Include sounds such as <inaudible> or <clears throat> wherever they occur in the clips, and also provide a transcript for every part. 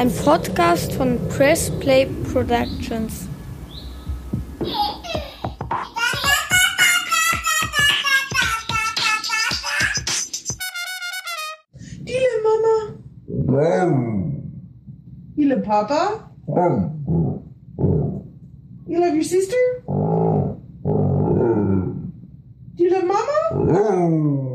Ein Podcast von Press Play Productions. Ile Mama. Ile Papa. You love your sister? Do you love Mama?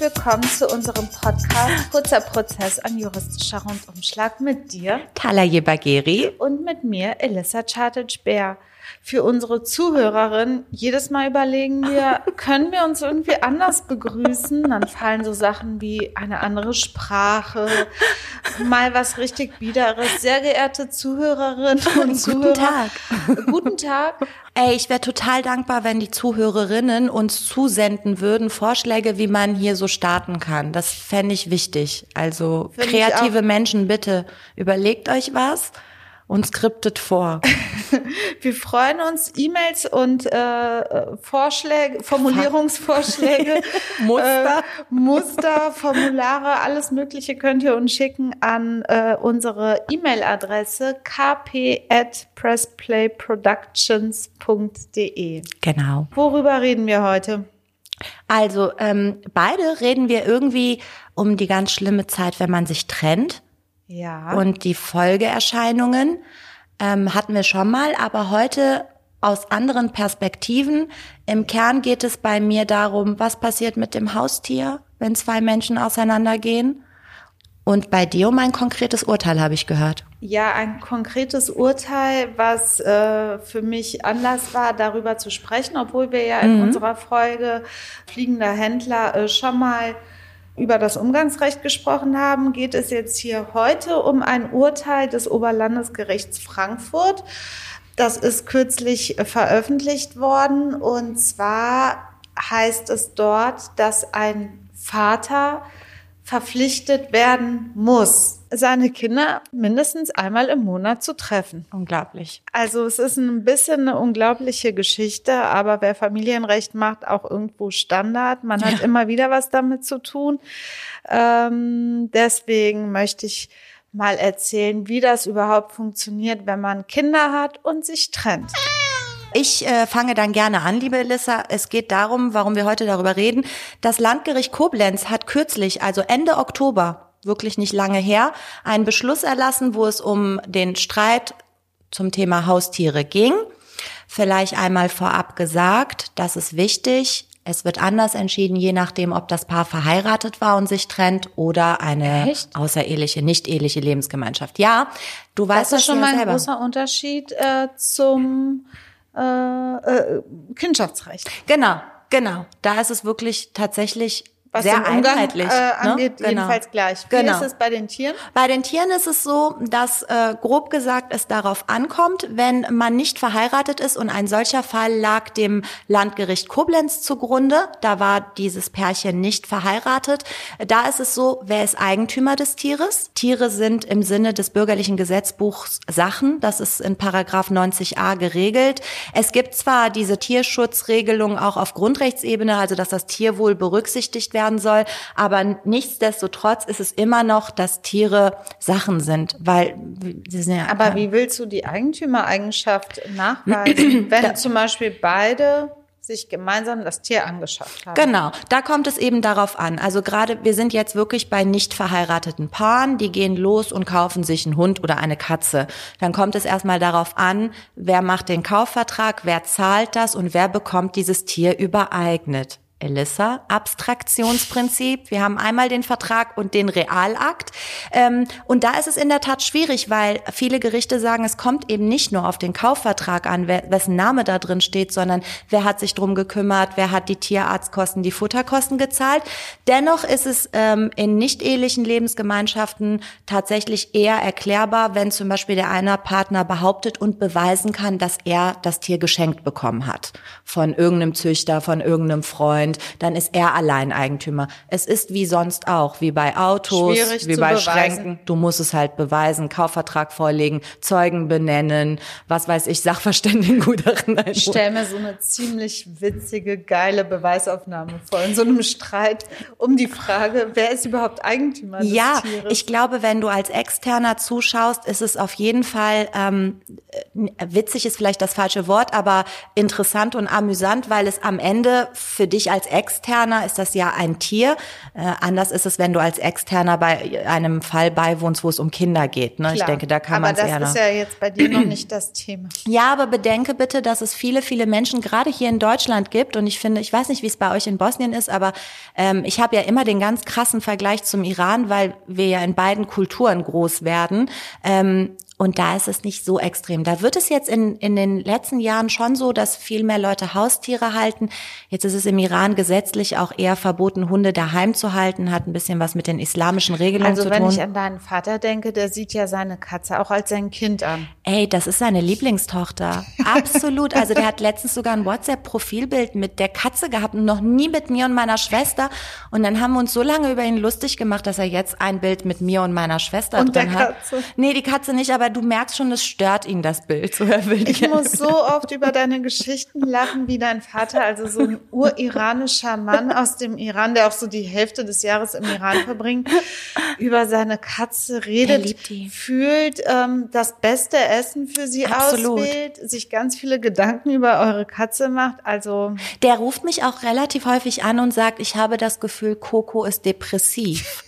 Herzlich willkommen zu unserem Podcast Kurzer Prozess, ein juristischer Rundumschlag mit dir Talaye Bagheri. und mit mir, Elissa Chartage-Bär. Für unsere Zuhörerin, jedes Mal überlegen wir, <laughs> können wir uns irgendwie anders begrüßen? Dann fallen so Sachen wie eine andere Sprache, mal was richtig Biederes. Sehr geehrte Zuhörerinnen <laughs> und Zuhörer. Tag. Guten Tag. Ey, ich wäre total dankbar, wenn die Zuhörerinnen uns zusenden würden, Vorschläge, wie man hier so starten kann. Das fände ich wichtig. Also Find kreative Menschen, bitte überlegt euch was und skriptet vor. <laughs> Wir freuen uns. E-Mails und äh, Vorschläge, Formulierungsvorschläge, <laughs> Muster. äh, Muster, Formulare, alles Mögliche könnt ihr uns schicken an äh, unsere E-Mail-Adresse kp@pressplayproductions.de. Genau. Worüber reden wir heute? Also ähm, beide reden wir irgendwie um die ganz schlimme Zeit, wenn man sich trennt. Ja. Und die Folgeerscheinungen ähm, hatten wir schon mal, aber heute aus anderen Perspektiven. Im Kern geht es bei mir darum, was passiert mit dem Haustier, wenn zwei Menschen auseinandergehen. Und bei dir um ein konkretes Urteil habe ich gehört. Ja, ein konkretes Urteil, was äh, für mich Anlass war, darüber zu sprechen, obwohl wir ja in unserer Folge Fliegender Händler äh, schon mal über das Umgangsrecht gesprochen haben, geht es jetzt hier heute um ein Urteil des Oberlandesgerichts Frankfurt. Das ist kürzlich veröffentlicht worden und zwar heißt es dort, dass ein Vater verpflichtet werden muss, seine Kinder mindestens einmal im Monat zu treffen. Unglaublich. Also es ist ein bisschen eine unglaubliche Geschichte, aber wer Familienrecht macht, auch irgendwo Standard. Man hat immer wieder was damit zu tun. Ähm, deswegen möchte ich mal erzählen, wie das überhaupt funktioniert, wenn man Kinder hat und sich trennt. Ich äh, fange dann gerne an, liebe Elissa. Es geht darum, warum wir heute darüber reden. Das Landgericht Koblenz hat kürzlich, also Ende Oktober, wirklich nicht lange her, einen Beschluss erlassen, wo es um den Streit zum Thema Haustiere ging. Vielleicht einmal vorab gesagt, das ist wichtig. Es wird anders entschieden, je nachdem, ob das Paar verheiratet war und sich trennt oder eine Echt? außereheliche, nicht eheliche Lebensgemeinschaft. Ja, du Das weißt ist schon ja mal ein selber. großer Unterschied äh, zum äh, äh, Kindschaftsrecht. Genau, genau. Da ist es wirklich tatsächlich Was sehr Umgang einheitlich. äh, angeht, ne? Genau. jedenfalls gleich. Wie Genau. ist es bei den Tieren? Bei den Tieren ist es so, dass äh, grob gesagt es darauf ankommt, wenn man nicht verheiratet ist und ein solcher Fall lag dem Landgericht Koblenz zugrunde. Da war dieses Pärchen nicht verheiratet. Da ist es so, wer ist Eigentümer des Tieres? Tiere sind im Sinne des bürgerlichen Gesetzbuchs Sachen. Das ist in Paragraph 90a geregelt. Es gibt zwar diese Tierschutzregelung auch auf Grundrechtsebene, also dass das Tierwohl berücksichtigt werden soll, aber nichtsdestotrotz ist es immer noch, dass Tiere Sachen sind, weil sie sind ja Aber wie willst du die Eigentümereigenschaft nachweisen, <clears throat> wenn zum Beispiel beide sich gemeinsam das Tier angeschafft haben? Genau, da kommt es eben darauf an. Also gerade, wir sind jetzt wirklich bei nicht verheirateten Paaren, die gehen los und kaufen sich einen Hund oder eine Katze. Dann kommt es erstmal darauf an, wer macht den Kaufvertrag, wer zahlt das und wer bekommt dieses Tier übereignet. Elissa, Abstraktionsprinzip. Wir haben einmal den Vertrag und den Realakt. Ähm, und da ist es in der Tat schwierig, weil viele Gerichte sagen, es kommt eben nicht nur auf den Kaufvertrag an, wessen Name da drin steht, sondern wer hat sich drum gekümmert, wer hat die Tierarztkosten, die Futterkosten gezahlt. Dennoch ist es ähm, in nicht ehelichen Lebensgemeinschaften tatsächlich eher erklärbar, wenn zum Beispiel der eine Partner behauptet und beweisen kann, dass er das Tier geschenkt bekommen hat. Von irgendeinem Züchter, von irgendeinem Freund, Freund, dann ist er Alleineigentümer. Es ist wie sonst auch, wie bei Autos, Schwierig wie bei beweisen. Schränken. Du musst es halt beweisen, Kaufvertrag vorlegen, Zeugen benennen, was weiß ich, Sachverständigengutachten <laughs> Ich stelle mir so eine ziemlich witzige, geile Beweisaufnahme vor. In so einem Streit um die Frage, wer ist überhaupt Eigentümer des Ja, Tieres? ich glaube, wenn du als Externer zuschaust, ist es auf jeden Fall ähm, äh, witzig ist vielleicht das falsche Wort, aber interessant und amüsant, weil es am Ende für dich als Externer ist das ja ein Tier. Äh, anders ist es, wenn du als Externer bei einem Fall beiwohnst, wo es um Kinder geht. Ne? Ich denke, da kann Aber man es das eher. ist ja jetzt bei dir noch nicht das Thema. Ja, aber bedenke bitte, dass es viele, viele Menschen gerade hier in Deutschland gibt. Und ich finde, ich weiß nicht, wie es bei euch in Bosnien ist, aber ähm, ich habe ja immer den ganz krassen Vergleich zum Iran, weil wir ja in beiden Kulturen groß werden. Ähm, und da ist es nicht so extrem. Da wird es jetzt in, in den letzten Jahren schon so, dass viel mehr Leute Haustiere halten. Jetzt ist es im Iran gesetzlich auch eher verboten, Hunde daheim zu halten, hat ein bisschen was mit den islamischen Regelungen Also zu wenn tun. ich an deinen Vater denke, der sieht ja seine Katze auch als sein Kind an. Ey, das ist seine Lieblingstochter. Absolut. Also der hat letztens sogar ein WhatsApp-Profilbild mit der Katze gehabt und noch nie mit mir und meiner Schwester. Und dann haben wir uns so lange über ihn lustig gemacht, dass er jetzt ein Bild mit mir und meiner Schwester Und drin der hat. Katze? Nee, die Katze nicht, aber du merkst schon, es stört ihn, das Bild. So, er will Ich muss so oft über deine Geschichten lachen, wie dein Vater, also so ein uriranischer Mann aus dem Iran, der auch so die Hälfte des Jahres im Iran verbringt, über seine Katze redet, fühlt, ähm, das beste Essen für sie Absolut. auswählt, sich ganz viele Gedanken über eure Katze macht. Also Der ruft mich auch relativ häufig an und sagt, ich habe das Gefühl, Coco ist depressiv.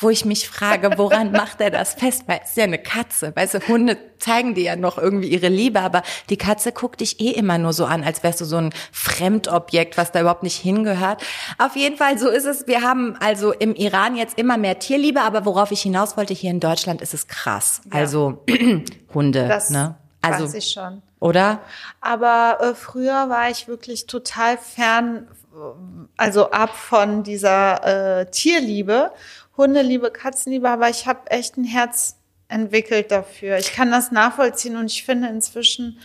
Wo ich mich frage, woran macht er das fest? Weil es ist ja eine Katze. Weißt du, Hunde zeigen dir ja noch irgendwie ihre Liebe, aber die Katze guckt dich eh immer nur so an, als wärst du so ein Fremdobjekt, was da überhaupt nicht hingehört. Auf jeden Fall, so ist es. Wir haben also im Iran jetzt immer mehr Tierliebe, aber worauf ich hinaus wollte, hier in Deutschland ist es krass. Also <clears throat> Hunde, das ne? Also, weiß ich schon. oder? Aber äh, früher war ich wirklich total fern, also ab von dieser äh, Tierliebe, Hundeliebe, Katzenliebe, aber ich habe echt ein Herz entwickelt dafür. Ich kann das nachvollziehen und ich finde inzwischen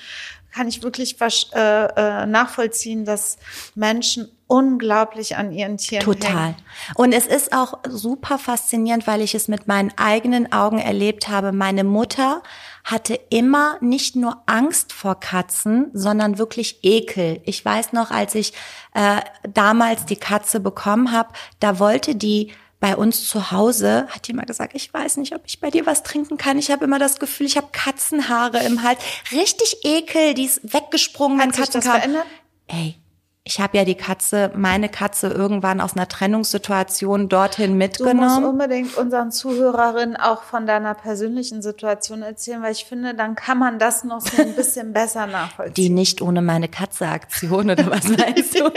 kann ich wirklich äh, äh, nachvollziehen, dass Menschen unglaublich an ihren Tieren Total. hängen. Und es ist auch super faszinierend, weil ich es mit meinen eigenen Augen erlebt habe. Meine Mutter hatte immer nicht nur Angst vor Katzen, sondern wirklich Ekel. Ich weiß noch, als ich äh, damals die Katze bekommen habe, da wollte die bei uns zu Hause, hat die immer gesagt, ich weiß nicht, ob ich bei dir was trinken kann. Ich habe immer das Gefühl, ich habe Katzenhaare im Hals. Richtig Ekel, die ist weggesprungen, wenn Hat sich Katzen das kamen. verändert? Ey, ich habe ja die Katze, meine Katze irgendwann aus einer Trennungssituation dorthin Du musst mitgenommen. unbedingt unseren Zuhörerinnen auch von deiner persönlichen Situation erzählen, weil ich finde, dann kann man das noch so ein bisschen <laughs> besser nachvollziehen. Die nicht ohne meine Katze-Aktion oder was <laughs> meinst du? <laughs>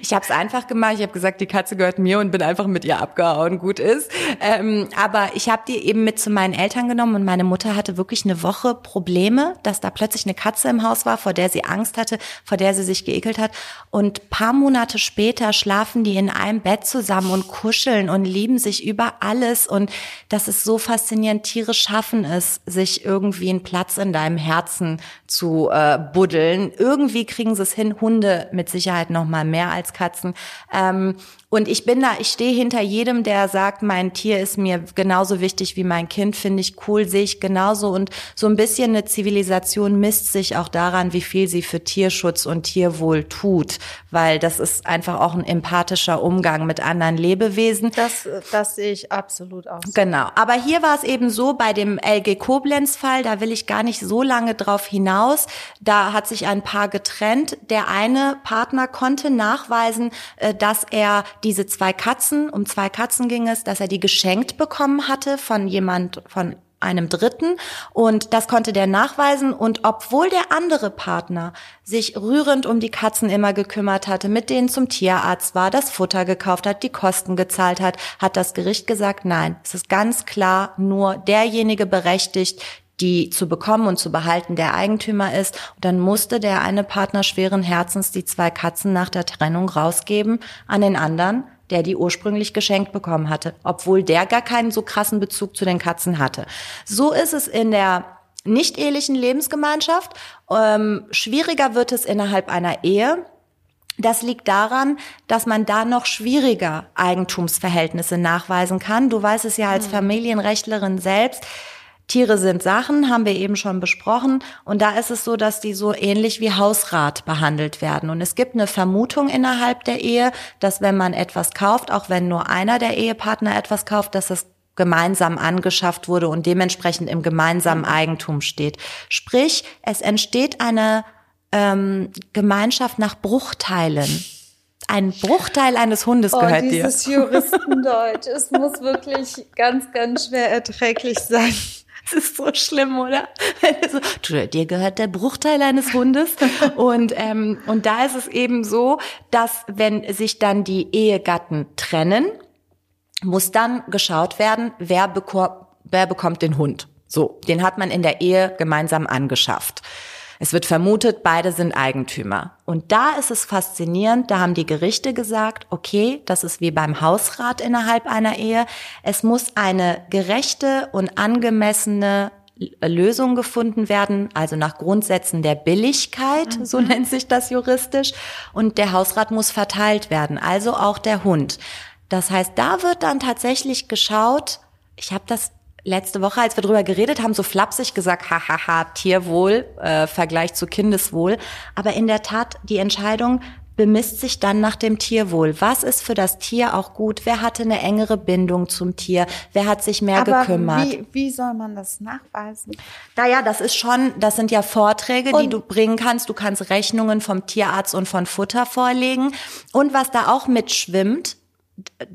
Ich habe es einfach gemacht. Ich habe gesagt, die Katze gehört mir und bin einfach mit ihr abgehauen. Gut ist. Ähm, aber ich habe die eben mit zu meinen Eltern genommen und meine Mutter hatte wirklich eine Woche Probleme, dass da plötzlich eine Katze im Haus war, vor der sie Angst hatte, vor der sie sich geekelt hat. Und paar Monate später schlafen die in einem Bett zusammen und kuscheln und lieben sich über alles. Und das ist so faszinierend. Tiere schaffen es, sich irgendwie einen Platz in deinem Herzen zu äh, buddeln. Irgendwie kriegen sie es hin. Hunde mit Sicherheit noch mal mehr als Katzen. Ähm, und ich bin da, ich stehe hinter jedem, der sagt, mein Tier ist mir genauso wichtig wie mein Kind, finde ich cool, sehe ich genauso. Und so ein bisschen eine Zivilisation misst sich auch daran, wie viel sie für Tierschutz und Tierwohl tut, weil das ist einfach auch ein empathischer Umgang mit anderen Lebewesen. Das, das sehe ich absolut aus. Genau. Aber hier war es eben so bei dem LG Koblenz-Fall, da will ich gar nicht so lange drauf hinaus. Da hat sich ein Paar getrennt. Der eine Partner konnte nachweisen, äh, dass er diese zwei Katzen, um zwei Katzen ging es, dass er die geschenkt bekommen hatte von jemand, von einem Dritten. Und das konnte der nachweisen. Und obwohl der andere Partner sich rührend um die Katzen immer gekümmert hatte, mit denen zum Tierarzt war, das Futter gekauft hat, die Kosten gezahlt hat, hat das Gericht gesagt, nein, es ist ganz klar nur derjenige berechtigt, die zu bekommen und zu behalten der Eigentümer ist. Und dann musste der eine Partner schweren Herzens die zwei Katzen nach der Trennung rausgeben an den anderen, der die ursprünglich geschenkt bekommen hatte, obwohl der gar keinen so krassen Bezug zu den Katzen hatte. So ist es in der nicht-ehelichen Lebensgemeinschaft. Ähm, schwieriger wird es innerhalb einer Ehe. Das liegt daran, dass man da noch schwieriger Eigentumsverhältnisse nachweisen kann. Du weißt es ja als Familienrechtlerin selbst. Tiere sind Sachen, haben wir eben schon besprochen. Und da ist es so, dass die so ähnlich wie Hausrat behandelt werden. Und es gibt eine Vermutung innerhalb der Ehe, dass wenn man etwas kauft, auch wenn nur einer der Ehepartner etwas kauft, dass es gemeinsam angeschafft wurde und dementsprechend im gemeinsamen Eigentum steht. Sprich, es entsteht eine ähm, Gemeinschaft nach Bruchteilen. Ein Bruchteil eines Hundes Oh, gehört dir. dieses Juristendeutsch. es muss wirklich ganz, ganz schwer erträglich sein. <laughs> Das ist so schlimm, oder? So, dir gehört der Bruchteil eines Hundes. <laughs> Und, ähm, und da ist es eben so, dass wenn sich dann die Ehegatten trennen, muss dann geschaut werden, wer, beko wer bekommt den Hund. So, den hat man in der Ehe gemeinsam angeschafft. Es wird vermutet, beide sind Eigentümer. Und da ist es faszinierend, da haben die Gerichte gesagt, okay, das ist wie beim Hausrat innerhalb einer Ehe. Es muss eine gerechte und angemessene Lösung gefunden werden, also nach Grundsätzen der Billigkeit, so nennt sich das juristisch. Und der Hausrat muss verteilt werden, also auch der Hund. Das heißt, da wird dann tatsächlich geschaut, ich habe das letzte Woche, als wir drüber geredet haben, so flapsig gesagt, hahaha, Tierwohl, äh, Vergleich zu Kindeswohl. Aber in der Tat, die Entscheidung bemisst sich dann nach dem Tierwohl. Was ist für das Tier auch gut? Wer hatte eine engere Bindung zum Tier? Wer hat sich mehr Aber gekümmert? wie, wie soll man das nachweisen? Naja, das ist schon, das sind ja Vorträge, die Und- du bringen kannst. Du kannst Rechnungen vom Tierarzt und von Futter vorlegen. Und was da auch mitschwimmt,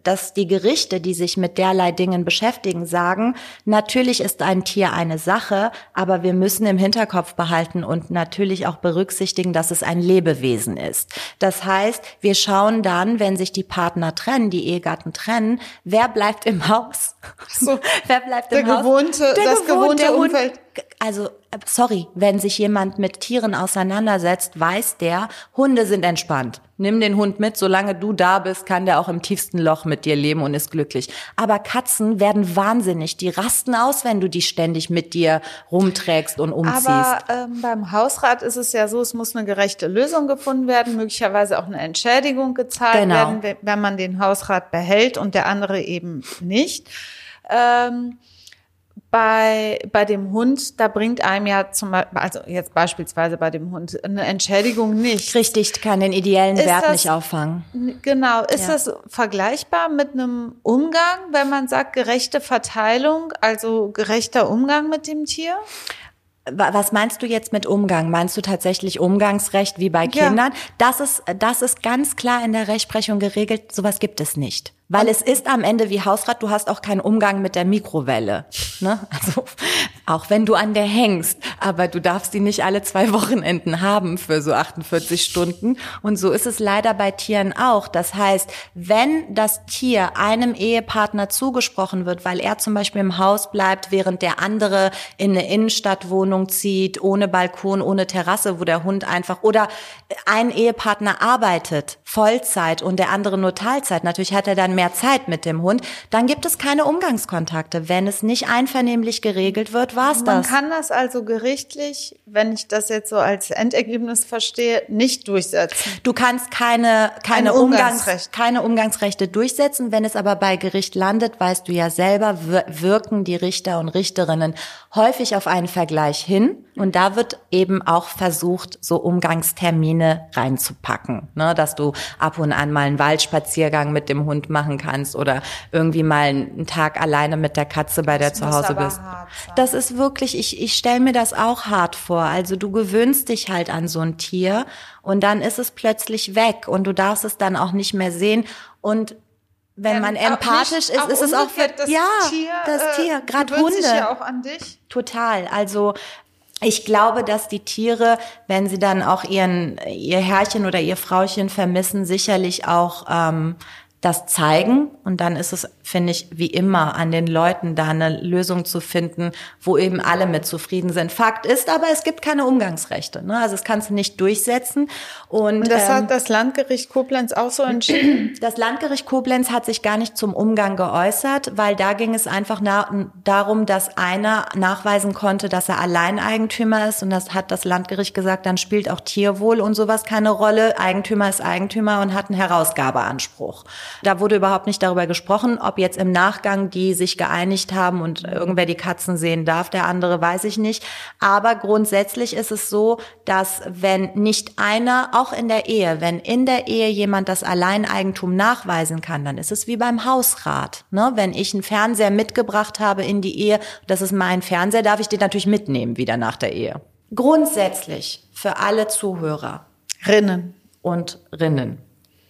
dass die Gerichte, die sich mit derlei Dingen beschäftigen, sagen, natürlich ist ein Tier eine Sache, aber wir müssen im Hinterkopf behalten und natürlich auch berücksichtigen, dass es ein Lebewesen ist. Das heißt, wir schauen dann, wenn sich die Partner trennen, die Ehegatten trennen, wer bleibt im Haus? <laughs> So, wer bleibt der im Haus? gewohnte- das gewohnte der Hund- Umfeld. also sorry, wenn sich jemand mit Tieren auseinandersetzt, weiß der, Hunde sind entspannt. Nimm den Hund mit, solange du da bist, kann der auch im tiefsten Loch mit dir leben und ist glücklich. Aber Katzen werden wahnsinnig, die rasten aus, wenn du die ständig mit dir rumträgst und umziehst. Aber ähm, beim Hausrat ist es ja so, es muss eine gerechte Lösung gefunden werden, möglicherweise auch eine Entschädigung gezahlt Genau. werden, wenn- man den Hausrat behält und der andere eben nicht. Ähm, bei, bei dem Hund, da bringt einem ja zum Beispiel, also jetzt beispielsweise bei dem Hund, eine Entschädigung nicht. Richtig, kann den ideellen Ist Wert das- nicht auffangen. Genau. Ist Ja. das vergleichbar mit einem Umgang, wenn man sagt gerechte Verteilung, also gerechter Umgang mit dem Tier? Wa- Was meinst du jetzt mit Umgang? Meinst du tatsächlich Umgangsrecht wie bei Ja. Kindern? Das ist, das ist ganz klar in der Rechtsprechung geregelt. Sowas gibt es nicht. Weil es ist am Ende wie Hausrat, du hast auch keinen Umgang mit der Mikrowelle. Ne? Also, auch wenn du an der hängst, aber du darfst die nicht alle zwei Wochenenden haben für so 48 Stunden. Und so ist es leider bei Tieren auch. Das heißt, wenn das Tier einem Ehepartner zugesprochen wird, weil er zum Beispiel im Haus bleibt, während der andere in eine Innenstadtwohnung zieht, ohne Balkon, ohne Terrasse, wo der Hund einfach, oder ein Ehepartner arbeitet Vollzeit und der andere nur Teilzeit, natürlich hat er dann mehr Zeit mit dem Hund, dann gibt es keine Umgangskontakte. Wenn es nicht einvernehmlich geregelt wird, war's Man das. kann das also gerichtlich, wenn ich das jetzt so als Endergebnis verstehe, nicht durchsetzen. Du kannst keine, keine, Ein Umgangs, Umgangsrecht. keine Umgangsrechte durchsetzen. Wenn es aber bei Gericht landet, weißt du ja selber, wir- wirken die Richter und Richterinnen häufig auf einen Vergleich hin. Und da wird eben auch versucht, so Umgangstermine reinzupacken, ne? dass du ab und an mal einen Waldspaziergang mit dem Hund machen kannst oder irgendwie mal einen Tag alleine mit der Katze bei der zu Hause bist. Das ist wirklich, ich, ich stelle mir das auch hart vor. Also du gewöhnst dich halt an so ein Tier und dann ist es plötzlich weg und du darfst es dann auch nicht mehr sehen. Und wenn man Ähm, auch empathisch nicht- ist, ist es auch für das ja, Tier, das äh, Tier, gerade gewöhnt Hunde. sich ja auch an dich. Total. Also ich glaube, dass die Tiere, wenn sie dann auch ihren ihr Herrchen oder ihr Frauchen vermissen, sicherlich auch ähm, das zeigen. Und dann ist es finde ich, wie immer an den Leuten, da eine Lösung zu finden, wo eben alle mit zufrieden sind. Fakt ist aber, es gibt keine Umgangsrechte. Ne? Also es kannst du nicht durchsetzen. Und, Und das ähm, hat das Landgericht Koblenz auch so entschieden. <clears throat> das Landgericht Koblenz hat sich gar nicht zum Umgang geäußert, weil da ging es einfach darum, dass einer nachweisen konnte, dass er Alleineigentümer ist. Und das hat das Landgericht gesagt, dann spielt auch Tierwohl und sowas keine Rolle. Eigentümer ist Eigentümer und hat einen Herausgabeanspruch. Da wurde überhaupt nicht darüber gesprochen, ob jetzt im Nachgang die sich geeinigt haben und irgendwer die Katzen sehen darf, der andere weiß ich nicht. Aber grundsätzlich ist es so, dass wenn nicht einer, auch in der Ehe, wenn in der Ehe jemand das Alleineigentum nachweisen kann, dann ist es wie beim Hausrat. Ne? Wenn ich einen Fernseher mitgebracht habe in die Ehe, das ist mein Fernseher, darf ich den natürlich mitnehmen wieder nach der Ehe. Grundsätzlich für alle Zuhörer Rinnen. und Rinnen.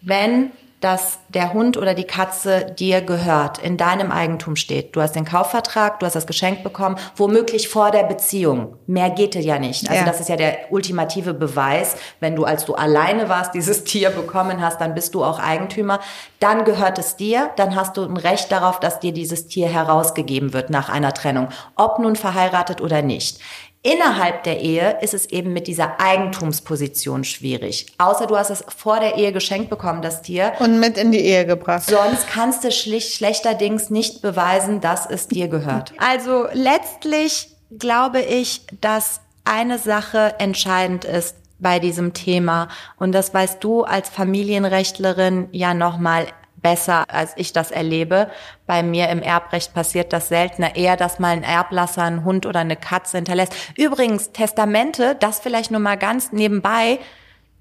Wenn dass der Hund oder die Katze dir gehört, in deinem Eigentum steht. Du hast den Kaufvertrag, du hast das Geschenk bekommen, womöglich vor der Beziehung. Mehr geht ja nicht. Also Ja. das ist ja der ultimative Beweis. Wenn du, als du alleine warst, dieses <laughs> Tier bekommen hast, dann bist du auch Eigentümer. Dann gehört es dir, dann hast du ein Recht darauf, dass dir dieses Tier herausgegeben wird nach einer Trennung. Ob nun verheiratet oder nicht. Innerhalb der Ehe ist es eben mit dieser Eigentumsposition schwierig. Außer du hast es vor der Ehe geschenkt bekommen, das Tier. Und mit in die Ehe gebracht. Sonst kannst du schlicht, schlechterdings nicht beweisen, dass es dir gehört. Also letztlich glaube ich, dass eine Sache entscheidend ist bei diesem Thema. Und das weißt du als Familienrechtlerin ja nochmal besser, als ich das erlebe. Bei mir im Erbrecht passiert das seltener, eher, dass mal ein Erblasser einen Hund oder eine Katze hinterlässt. Übrigens, Testamente, das vielleicht nur mal ganz nebenbei,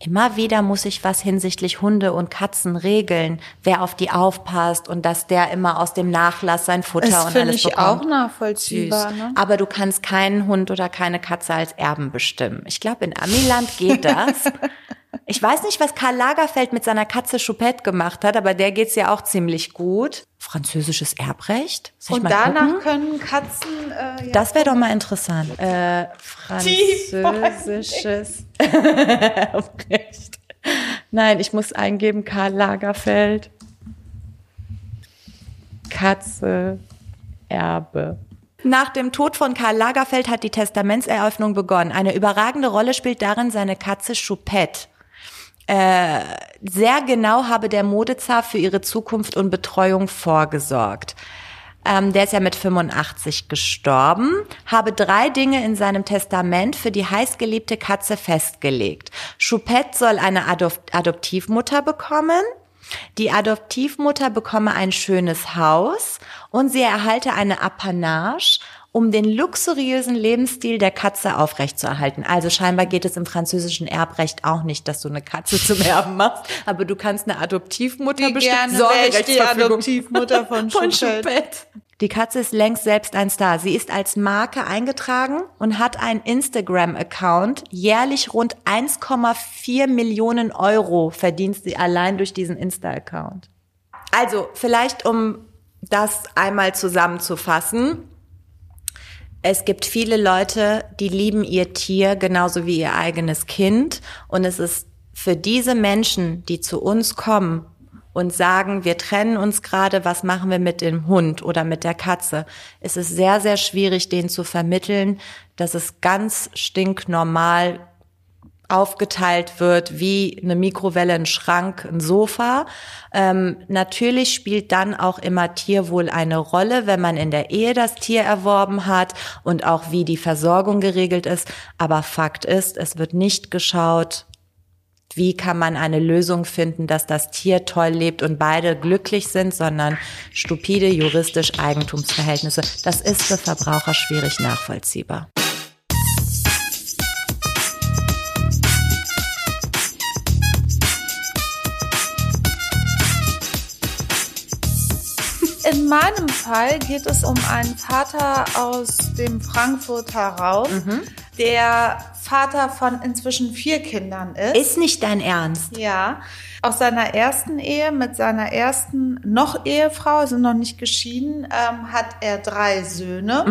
Immer wieder muss ich was hinsichtlich Hunde und Katzen regeln, wer auf die aufpasst und dass der immer aus dem Nachlass sein Futter Das und finde alles ich bekommt. auch nachvollziehbar. Ne? Aber du kannst keinen Hund oder keine Katze als Erben bestimmen. Ich glaube, in Amiland geht das. <laughs> ich weiß nicht, was Karl Lagerfeld mit seiner Katze Choupette gemacht hat, aber der geht's ja auch ziemlich gut. Französisches Erbrecht? Soll Und danach gucken? können Katzen. Äh, ja. Das wäre doch mal interessant. Äh, französisches Erbrecht. Nein, ich muss eingeben Karl Lagerfeld. Katze, Erbe. Nach dem Tod von Karl Lagerfeld hat die Testamentseröffnung begonnen. Eine überragende Rolle spielt darin seine Katze Choupette. Äh, sehr genau habe der Modezar für ihre Zukunft und Betreuung vorgesorgt. Ähm, der ist ja mit 85 gestorben, habe drei Dinge in seinem Testament für die heißgeliebte Katze festgelegt. Choupette soll eine Adop Adoptivmutter bekommen. Die Adoptivmutter bekomme ein schönes Haus und sie erhalte eine Apanage, um den luxuriösen Lebensstil der Katze aufrechtzuerhalten. Also scheinbar geht es im französischen Erbrecht auch nicht, dass du eine Katze zum <laughs> Erben machst, aber du kannst eine Adoptivmutter Wie bestimmen. gerne die. Adoptivmutter <laughs> von Von. Choupette. Die Katze ist längst selbst ein Star. Sie ist als Marke eingetragen und hat einen Instagram-Account. Jährlich rund 1,4 Millionen Euro verdient sie allein durch diesen Insta-Account. Also vielleicht, um das einmal zusammenzufassen. Es gibt viele Leute, die lieben ihr Tier genauso wie ihr eigenes Kind. Und es ist für diese Menschen, die zu uns kommen und sagen, wir trennen uns gerade, was machen wir mit dem Hund oder mit der Katze, ist es sehr, sehr schwierig, denen zu vermitteln, dass es ganz stinknormal aufgeteilt wird wie eine Mikrowelle, ein Schrank, ein Sofa. Ähm, natürlich spielt dann auch immer Tierwohl eine Rolle, wenn man in der Ehe das Tier erworben hat und auch wie die Versorgung geregelt ist. Aber Fakt ist, es wird nicht geschaut, wie kann man eine Lösung finden, dass das Tier toll lebt und beide glücklich sind, sondern stupide juristisch Eigentumsverhältnisse. Das ist für Verbraucher schwierig nachvollziehbar. Meinem Fall geht es um einen Vater aus dem Frankfurter Raum, der Vater von inzwischen vier Kindern ist. Ist nicht dein Ernst? Ja, aus seiner ersten Ehe mit seiner ersten noch Ehefrau, also noch nicht geschieden, ähm, hat er drei Söhne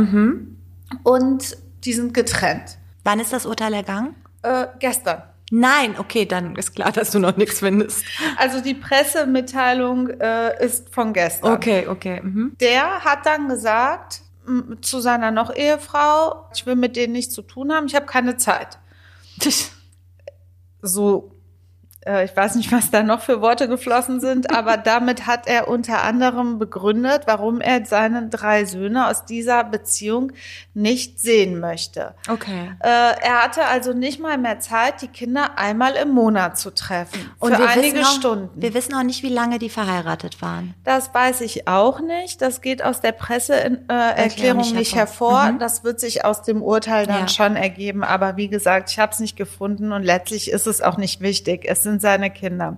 und die sind getrennt. Wann ist das Urteil ergangen? Äh, gestern. Nein, okay, dann ist klar, dass du noch nichts findest. Also die Pressemitteilung äh, ist von gestern. Okay, okay. Mhm. Der hat dann gesagt zu seiner noch Ehefrau, ich will mit denen nichts zu tun haben, ich habe keine Zeit. <laughs> So ich weiß nicht, was da noch für Worte geflossen sind, <laughs> aber damit hat er unter anderem begründet, warum er seine drei Söhne aus dieser Beziehung nicht sehen möchte. Okay. Äh, er hatte also nicht mal mehr Zeit, die Kinder einmal im Monat zu treffen. Und für einige auch, Stunden. Wir wissen auch nicht, wie lange die verheiratet waren. Das weiß ich auch nicht. Das geht aus der Presseerklärung äh, nicht hervor. Mhm. Das wird sich aus dem Urteil dann Ja. schon ergeben. Aber wie gesagt, ich habe es nicht gefunden und letztlich ist es auch nicht wichtig. Es sind seine Kinder.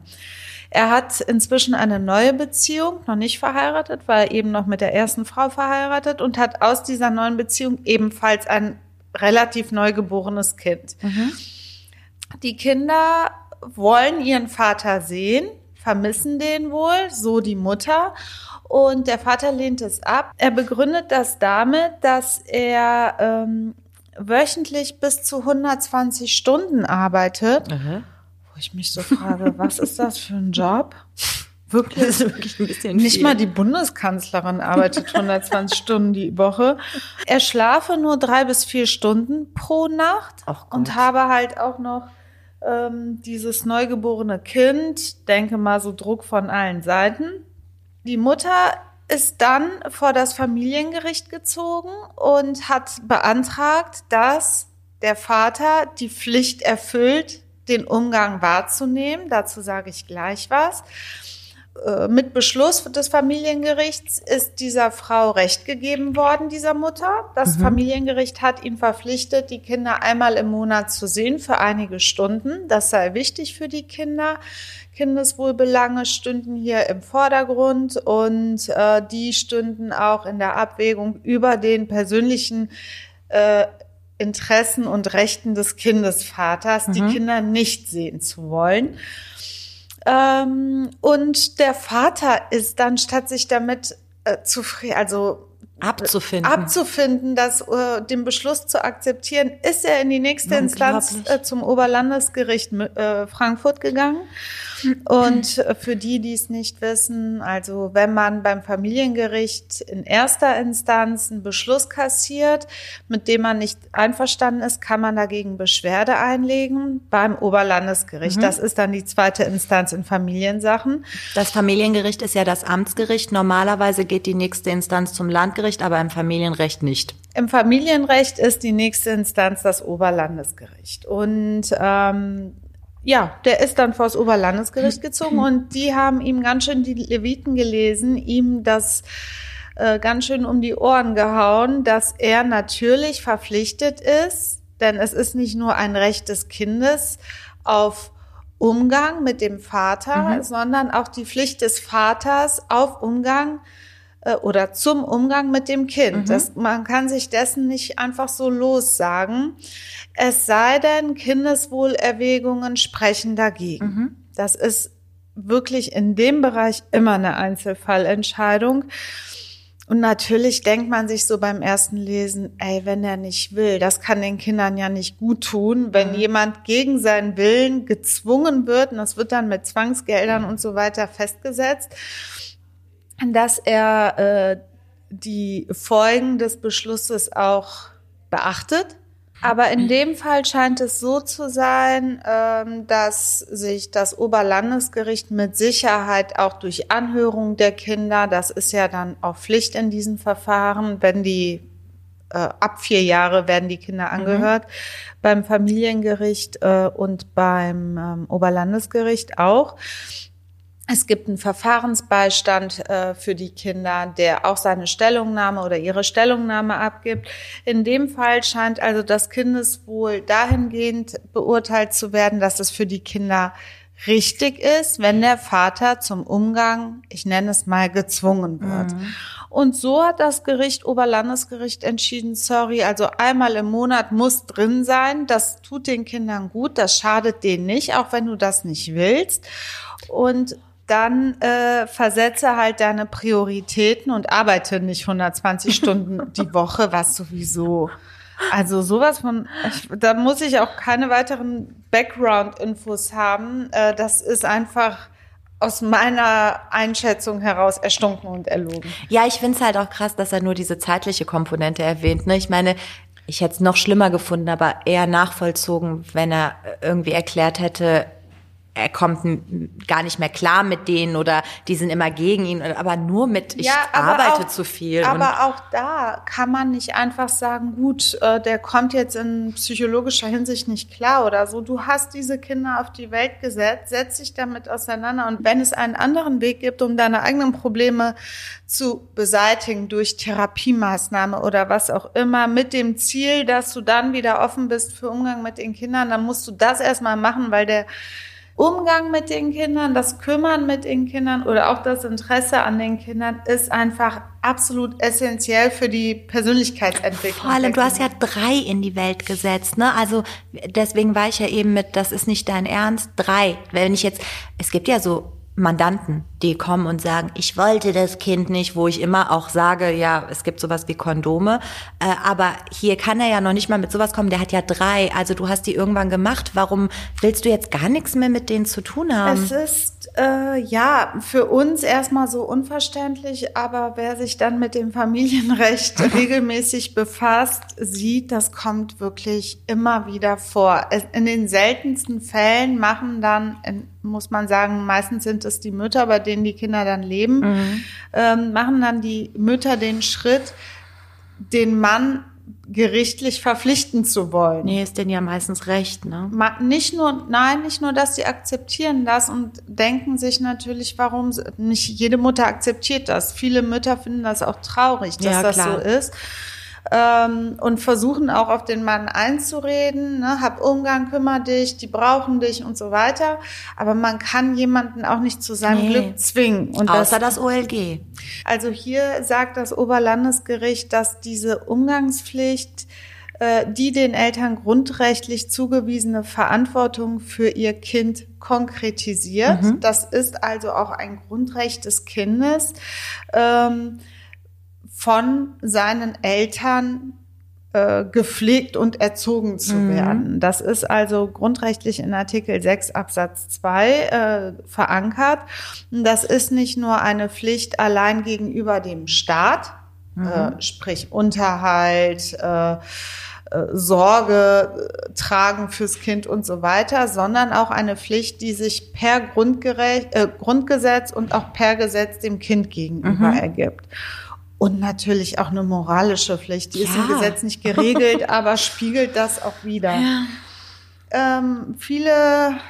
Er hat inzwischen eine neue Beziehung, noch nicht verheiratet, war eben noch mit der ersten Frau verheiratet und hat aus dieser neuen Beziehung ebenfalls ein relativ neugeborenes Kind. Die Kinder wollen ihren Vater sehen, vermissen den wohl, so die Mutter. Und der Vater lehnt es ab. Er begründet das damit, dass er ähm, wöchentlich bis zu 120 Stunden arbeitet. Wo ich mich so frage, was ist das für ein Job? Wirklich? ist wirklich ein bisschen Nicht viel. mal die Bundeskanzlerin arbeitet 120 <laughs> Stunden die Woche. Er schlafe nur drei bis vier Stunden pro Nacht und habe halt auch noch ähm, dieses neugeborene Kind, denke mal so Druck von allen Seiten. Die Mutter ist dann vor das Familiengericht gezogen und hat beantragt, dass der Vater die Pflicht erfüllt, den Umgang wahrzunehmen. Dazu sage ich gleich was. Äh, Mit Beschluss des Familiengerichts ist dieser Frau Recht gegeben worden, dieser Mutter. Das Familiengericht hat ihn verpflichtet, die Kinder einmal im Monat zu sehen für einige Stunden. Das sei wichtig für die Kinder. Kindeswohlbelange stünden hier im Vordergrund und äh, die stünden auch in der Abwägung über den persönlichen äh, Interessen und Rechten des Kindesvaters, die Kinder nicht sehen zu wollen. Ähm, und der Vater ist dann, statt sich damit äh, zufrieden, also abzufinden. abzufinden, dass äh, den Beschluss zu akzeptieren, ist er in die nächste Instanz äh, zum Oberlandesgericht äh, Frankfurt gegangen. Und äh, für die, die es nicht wissen, also wenn man beim Familiengericht in erster Instanz einen Beschluss kassiert, mit dem man nicht einverstanden ist, kann man dagegen Beschwerde einlegen beim Oberlandesgericht. Das ist dann die zweite Instanz in Familiensachen. Das Familiengericht ist ja das Amtsgericht. Normalerweise geht die nächste Instanz zum Landgericht, aber im Familienrecht nicht. Im Familienrecht ist die nächste Instanz das Oberlandesgericht. Und ähm, ja, der ist dann vors Oberlandesgericht gezogen und die haben ihm ganz schön die Leviten gelesen, ihm das äh, ganz schön um die Ohren gehauen, dass er natürlich verpflichtet ist, denn es ist nicht nur ein Recht des Kindes auf Umgang mit dem Vater, sondern auch die Pflicht des Vaters auf Umgang äh, oder zum Umgang mit dem Kind. Das, man kann sich dessen nicht einfach so lossagen. Es sei denn, Kindeswohlerwägungen sprechen dagegen. Das ist wirklich in dem Bereich immer eine Einzelfallentscheidung. Und natürlich denkt man sich so beim ersten Lesen, ey, wenn er nicht will, das kann den Kindern ja nicht gut tun, wenn jemand gegen seinen Willen gezwungen wird, und das wird dann mit Zwangsgeldern und so weiter festgesetzt, dass er äh, die Folgen des Beschlusses auch beachtet. Aber in dem Fall scheint es so zu sein, ähm, dass sich das Oberlandesgericht mit Sicherheit auch durch Anhörung der Kinder, das ist ja dann auch Pflicht in diesen Verfahren, wenn die äh, ab vier Jahre werden die Kinder angehört, beim Familiengericht äh, und beim ähm, Oberlandesgericht auch. Es gibt einen Verfahrensbeistand äh, für die Kinder, der auch seine Stellungnahme oder ihre Stellungnahme abgibt. In dem Fall scheint also das Kindeswohl dahingehend beurteilt zu werden, dass es für die Kinder richtig ist, wenn der Vater zum Umgang, ich nenne es mal, gezwungen wird. Und so hat das Gericht, Oberlandesgericht entschieden, sorry, also einmal im Monat muss drin sein. Das tut den Kindern gut, das schadet denen nicht, auch wenn du das nicht willst. Und dann äh, versetze halt deine Prioritäten und arbeite nicht 120 Stunden <laughs> die Woche, was sowieso Also sowas von, ich, da muss ich auch keine weiteren Background-Infos haben. Äh, das ist einfach aus meiner Einschätzung heraus erstunken und erlogen. Ja, ich finde es halt auch krass, dass er nur diese zeitliche Komponente erwähnt. Ne? Ich meine, ich hätte es noch schlimmer gefunden, aber eher nachvollzogen, wenn er irgendwie erklärt hätte, er kommt gar nicht mehr klar mit denen oder die sind immer gegen ihn, aber nur mit, ich ja, arbeite auch, zu viel. Aber auch da kann man nicht einfach sagen, gut, äh, der kommt jetzt in psychologischer Hinsicht nicht klar oder so. Du hast diese Kinder auf die Welt gesetzt, setz dich damit auseinander und wenn es einen anderen Weg gibt, um deine eigenen Probleme zu beseitigen durch Therapiemaßnahme oder was auch immer, mit dem Ziel, dass du dann wieder offen bist für Umgang mit den Kindern, dann musst du das erstmal machen, weil der Umgang mit den Kindern, das Kümmern mit den Kindern oder auch das Interesse an den Kindern ist einfach absolut essentiell für die Persönlichkeitsentwicklung. Vor allem, du hast ja drei in die Welt gesetzt, ne? Also deswegen war ich ja eben mit, das ist nicht dein Ernst, drei. Wenn ich jetzt, es gibt ja so Mandanten, die kommen und sagen, ich wollte das Kind nicht, wo ich immer auch sage, ja, es gibt sowas wie Kondome. Äh, aber hier kann er ja noch nicht mal mit sowas kommen. Der hat ja drei. Also du hast die irgendwann gemacht. Warum willst du jetzt gar nichts mehr mit denen zu tun haben? Es ist äh, ja für uns erstmal so unverständlich, aber wer sich dann mit dem Familienrecht <laughs> regelmäßig befasst, sieht, das kommt wirklich immer wieder vor. In den seltensten Fällen machen dann muss man sagen, meistens sind es die Mütter, bei denen die Kinder dann leben, mhm. ähm, machen dann die Mütter den Schritt, den Mann gerichtlich verpflichten zu wollen. Nee, ist denn ja meistens recht, ne? Nicht nur, nein, nicht nur, dass sie akzeptieren das und denken sich natürlich, warum, nicht jede Mutter akzeptiert das. Viele Mütter finden das auch traurig, dass ja, das so ist ähm, und versuchen auch auf den Mann einzureden, ne, hab Umgang, kümmer dich, die brauchen dich und so weiter. Aber man kann jemanden auch nicht zu seinem nee. Glück zwingen. Und Außer das, das OLG. Also hier sagt das Oberlandesgericht, dass diese Umgangspflicht äh, die den Eltern grundrechtlich zugewiesene Verantwortung für ihr Kind konkretisiert. Mhm. Das ist also auch ein Grundrecht des Kindes. Ähm, von seinen Eltern äh, gepflegt und erzogen zu mhm. werden. Das ist also grundrechtlich in Artikel 6 Absatz 2 äh, verankert. Das ist nicht nur eine Pflicht allein gegenüber dem Staat, mhm. äh, sprich Unterhalt, äh, äh Sorge äh, tragen fürs Kind und so weiter, sondern auch eine Pflicht, die sich per Grundgerecht, äh, Grundgesetz und auch per Gesetz dem Kind gegenüber mhm. ergibt. Und natürlich auch eine moralische Pflicht. Die ja. ist im Gesetz nicht geregelt, <laughs> aber spiegelt das auch wieder. Ja. Ähm, viele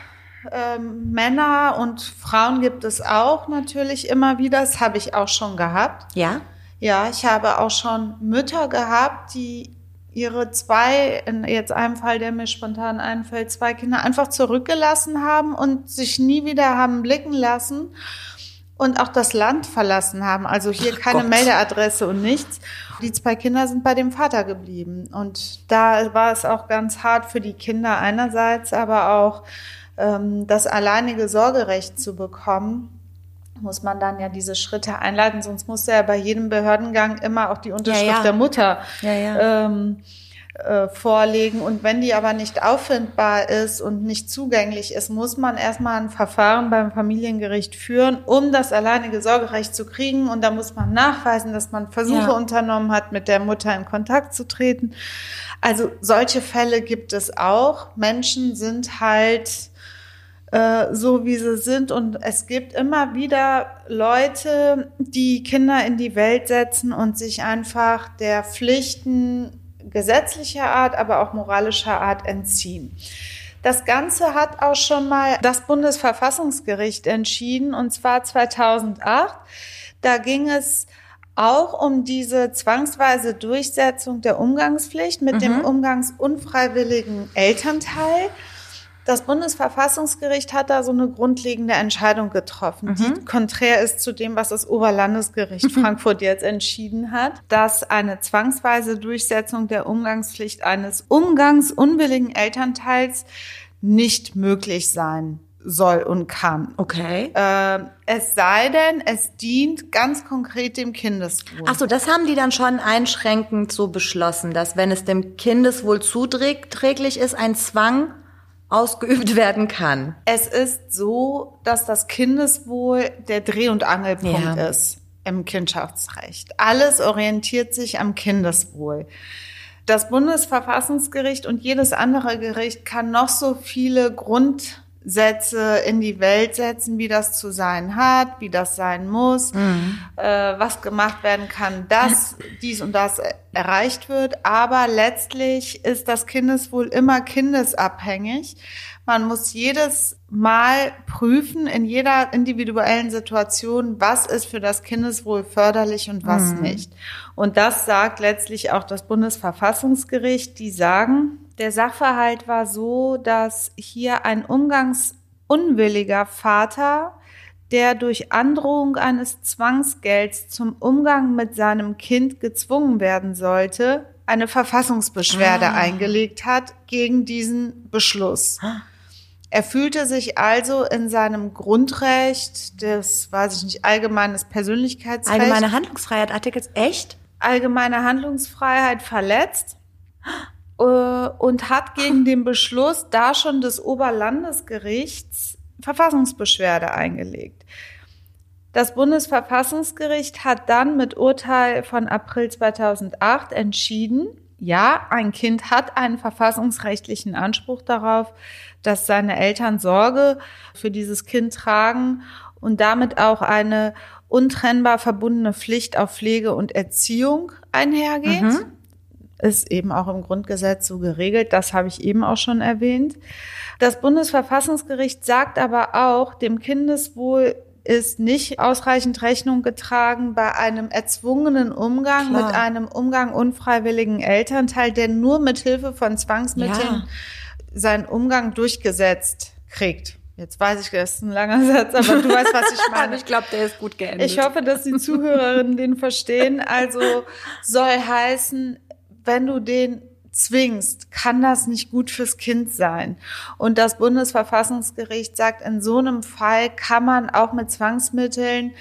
ähm, Männer und Frauen gibt es auch natürlich immer wieder. Das habe ich auch schon gehabt. Ja. Ja, ich habe auch schon Mütter gehabt, die ihre zwei, in jetzt einem Fall, der mir spontan einfällt, zwei Kinder einfach zurückgelassen haben und sich nie wieder haben blicken lassen und auch das Land verlassen haben. Also hier Ach keine Gott. Meldeadresse und nichts. Die zwei Kinder sind bei dem Vater geblieben. Und da war es auch ganz hart für die Kinder einerseits, aber auch ähm, das alleinige Sorgerecht zu bekommen muss man dann ja diese Schritte einleiten, sonst muss ja bei jedem Behördengang immer auch die Unterschrift ja, ja. der Mutter ja, ähm, äh, vorlegen. Und wenn die aber nicht auffindbar ist und nicht zugänglich ist, muss man erstmal ein Verfahren beim Familiengericht führen, um das alleinige Sorgerecht zu kriegen. Und da muss man nachweisen, dass man Versuche ja. unternommen hat, mit der Mutter in Kontakt zu treten. Also solche Fälle gibt es auch. Menschen sind halt äh, so wie sie sind. Und es gibt immer wieder Leute, die Kinder in die Welt setzen und sich einfach der Pflichten gesetzlicher Art, aber auch moralischer Art entziehen. Das Ganze hat auch schon mal das Bundesverfassungsgericht entschieden, und zwar 2008. Da ging es auch um diese zwangsweise Durchsetzung der Umgangspflicht mit mhm. dem umgangsunfreiwilligen Elternteil. Das Bundesverfassungsgericht hat da so eine grundlegende Entscheidung getroffen, mhm. die konträr ist zu dem, was das Oberlandesgericht <laughs> Frankfurt jetzt entschieden hat, dass eine zwangsweise Durchsetzung der Umgangspflicht eines umgangsunwilligen Elternteils nicht möglich sein soll und kann. Okay. Äh, es sei denn, es dient ganz konkret dem Kindeswohl. Ach so, das haben die dann schon einschränkend so beschlossen, dass wenn es dem Kindeswohl zuträglich ist, ein Zwang ausgeübt <laughs> werden kann. Es ist so, dass das Kindeswohl der Dreh- und Angelpunkt Ja. ist im Kindschaftsrecht. Alles orientiert sich am Kindeswohl. Das Bundesverfassungsgericht und jedes andere Gericht kann noch so viele Grundsätze in die Welt setzen, wie das zu sein hat, wie das sein muss, äh, was gemacht werden kann, dass dies und das erreicht wird. Aber letztlich ist das Kindeswohl immer kindesabhängig. Man muss jedes Mal prüfen in jeder individuellen Situation, was ist für das Kindeswohl förderlich und was nicht. Und das sagt letztlich auch das Bundesverfassungsgericht. Die sagen, der Sachverhalt war so, dass hier ein umgangsunwilliger Vater der durch Androhung eines Zwangsgelds zum Umgang mit seinem Kind gezwungen werden sollte, eine Verfassungsbeschwerde eingelegt hat gegen diesen Beschluss. Er fühlte sich also in seinem Grundrecht, des, weiß ich nicht, allgemeines Persönlichkeitsrecht, Allgemeine Handlungsfreiheit Artikels echt? allgemeine Handlungsfreiheit verletzt und hat gegen den Beschluss da schon des Oberlandesgerichts Verfassungsbeschwerde eingelegt. Das Bundesverfassungsgericht hat dann mit Urteil von April 2008 entschieden, ja, ein Kind hat einen verfassungsrechtlichen Anspruch darauf, dass seine Eltern Sorge für dieses Kind tragen und damit auch eine untrennbar verbundene Pflicht auf Pflege und Erziehung einhergeht. Ist eben auch im Grundgesetz so geregelt. Das habe ich eben auch schon erwähnt. Das Bundesverfassungsgericht sagt aber auch, dem Kindeswohl ist nicht ausreichend Rechnung getragen bei einem erzwungenen Umgang Klar. mit einem Umgang unfreiwilligen Elternteil, der nur mit Hilfe von Zwangsmitteln Ja. seinen Umgang durchgesetzt kriegt. Jetzt weiß ich, das ist ein langer Satz, aber du weißt, was ich <laughs> meine. glaube, der ist gut geendet. Ich hoffe, dass die Zuhörerinnen den verstehen. Also soll heißen, wenn du den zwingst, kann das nicht gut fürs Kind sein. Und das Bundesverfassungsgericht sagt, in so einem Fall kann man auch mit Zwangsmitteln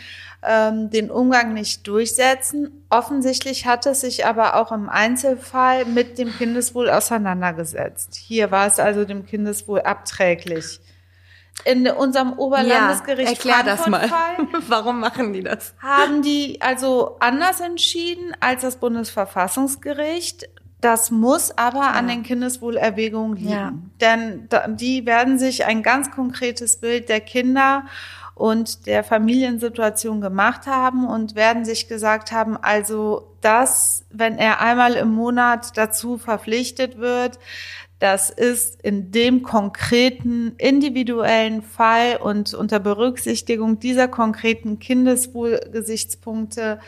ähm, den Umgang nicht durchsetzen. Offensichtlich hat es sich aber auch im Einzelfall mit dem Kindeswohl auseinandergesetzt. Hier war es also dem Kindeswohl abträglich. In unserem Oberlandesgericht erklär das mal. Frankfurt-Fall <laughs> Warum machen die das? haben die also anders entschieden als das Bundesverfassungsgericht. Das muss aber an den Kindeswohlerwägungen liegen. Ja. Denn die werden sich ein ganz konkretes Bild der Kinder und der Familiensituation gemacht haben und werden sich gesagt haben, also das, wenn er einmal im Monat dazu verpflichtet wird, das ist in dem konkreten individuellen Fall und unter Berücksichtigung dieser konkreten Kindeswohlgesichtspunkte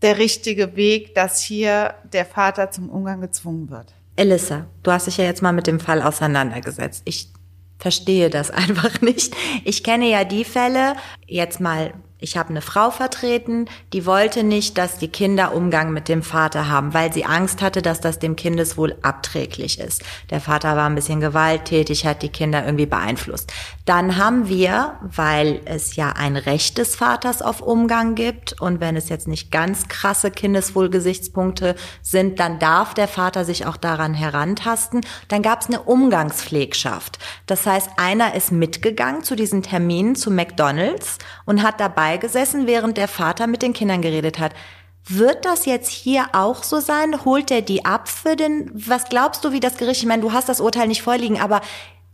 der richtige Weg, dass hier der Vater zum Umgang gezwungen wird. Elissa, du hast dich ja jetzt mal mit dem Fall auseinandergesetzt. Ich verstehe das <laughs> einfach nicht. Ich kenne ja die Fälle, jetzt mal, ich habe eine Frau vertreten, die wollte nicht, dass die Kinder Umgang mit dem Vater haben, weil sie Angst hatte, dass das dem Kindeswohl abträglich ist. Der Vater war ein bisschen gewalttätig, hat die Kinder irgendwie beeinflusst. Dann haben wir, weil es ja ein Recht des Vaters auf Umgang gibt und wenn es jetzt nicht ganz krasse Kindeswohlgesichtspunkte sind, dann darf der Vater sich auch daran herantasten. Dann gab es eine Umgangspflegschaft. Das heißt, einer ist mitgegangen zu diesen Terminen zu McDonald's und hat dabei gesessen, während der Vater mit den Kindern geredet hat. Wird das jetzt hier auch so sein? Holt er die ab für den, was glaubst du, wie das Gericht, ich meine, du hast das Urteil nicht vorliegen, aber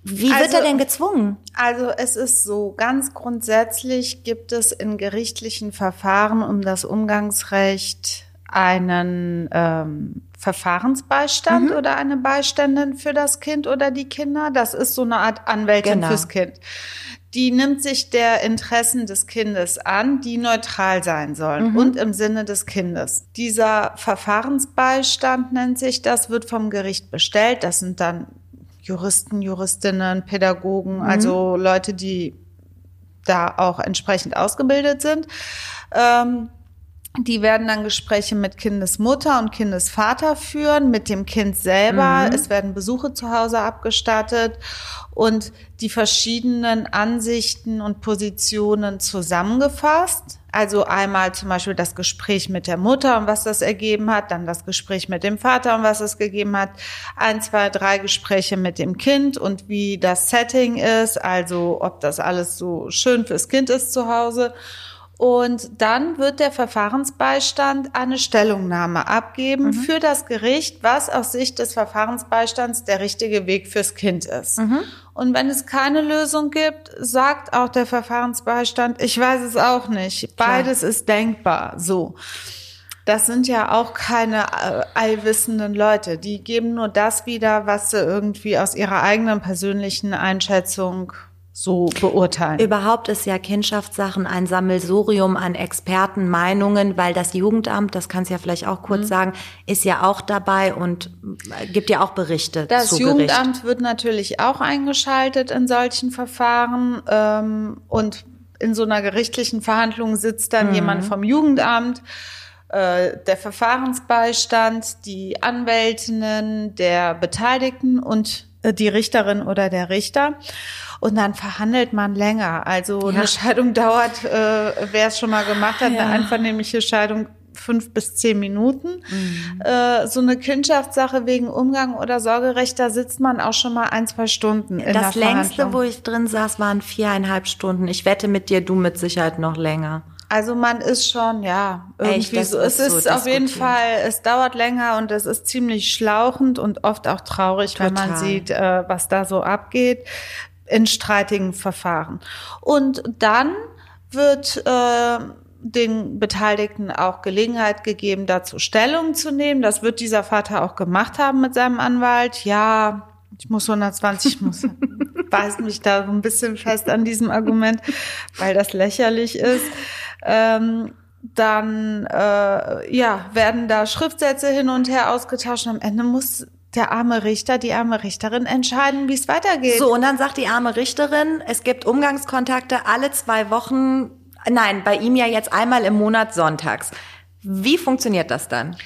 wie wird Also- er denn gezwungen? Also es ist so, ganz grundsätzlich gibt es in gerichtlichen Verfahren um das Umgangsrecht einen ähm, Verfahrensbeistand oder eine Beiständin für das Kind oder die Kinder. Das ist so eine Art Anwältin Genau. fürs Kind. Die nimmt sich der Interessen des Kindes an, die neutral sein sollen und im Sinne des Kindes. Dieser Verfahrensbeistand nennt sich das, wird vom Gericht bestellt. Das sind dann Juristen, Juristinnen, Pädagogen, also Leute, die da auch entsprechend ausgebildet sind. Ähm, Die werden dann Gespräche mit Kindesmutter und Kindesvater führen, mit dem Kind selber. Es werden Besuche zu Hause abgestattet und die verschiedenen Ansichten und Positionen zusammengefasst. Also einmal zum Beispiel das Gespräch mit der Mutter und was das ergeben hat, dann das Gespräch mit dem Vater und was es gegeben hat, ein, zwei, drei Gespräche mit dem Kind und wie das Setting ist, also ob das alles so schön fürs Kind ist zu Hause. Und dann wird der Verfahrensbeistand eine Stellungnahme abgeben für das Gericht, was aus Sicht des Verfahrensbeistands der richtige Weg fürs Kind ist. Und wenn es keine Lösung gibt, sagt auch der Verfahrensbeistand, ich weiß es auch nicht. Beides ist denkbar. So. Das sind ja auch keine äh, allwissenden Leute. Die geben nur das wieder, was sie irgendwie aus ihrer eigenen persönlichen Einschätzung so beurteilen. Überhaupt ist ja Kindschaftssachen ein Sammelsurium an Expertenmeinungen, weil das Jugendamt, das kannst du ja vielleicht auch Mhm. kurz sagen, ist ja auch dabei und gibt ja auch Berichte Das zu Jugendamt Gericht. wird natürlich auch eingeschaltet in solchen Verfahren ähm, und in so einer gerichtlichen Verhandlung sitzt dann jemand vom Jugendamt, äh, der Verfahrensbeistand, die Anwältinnen der Beteiligten und die Richterin oder der Richter. Und dann verhandelt man länger. Also eine Scheidung dauert, äh, wer es schon mal gemacht hat, eine einvernehmliche Scheidung fünf bis zehn Minuten. Äh, so eine Kindschaftssache wegen Umgang oder Sorgerecht, da sitzt man auch schon mal ein, zwei Stunden in Das der längste, wo ich drin saß, waren viereinhalb Stunden. Ich wette mit dir, du mit Sicherheit noch länger. Also man ist schon, ja, irgendwie Echt, das so. Es ist so ist auf jeden. Fall, es dauert länger und es ist ziemlich schlauchend und oft auch traurig, wenn man Total. sieht, äh, was da so abgeht in streitigen Verfahren. Und dann wird äh, den Beteiligten auch Gelegenheit gegeben, dazu Stellung zu nehmen. Das wird dieser Vater auch gemacht haben mit seinem Anwalt. Ja, ich muss 120, ich muss, <laughs> beißt mich da so ein bisschen fest an diesem Argument, weil das lächerlich ist. Ähm, dann äh, ja, werden da Schriftsätze hin und her ausgetauscht am Ende muss der arme Richter, die arme Richterin entscheiden, wie es weitergeht. So, und dann sagt die arme Richterin, es gibt Umgangskontakte alle zwei Wochen. Nein, bei ihm ja jetzt einmal im Monat sonntags. Wie funktioniert das dann?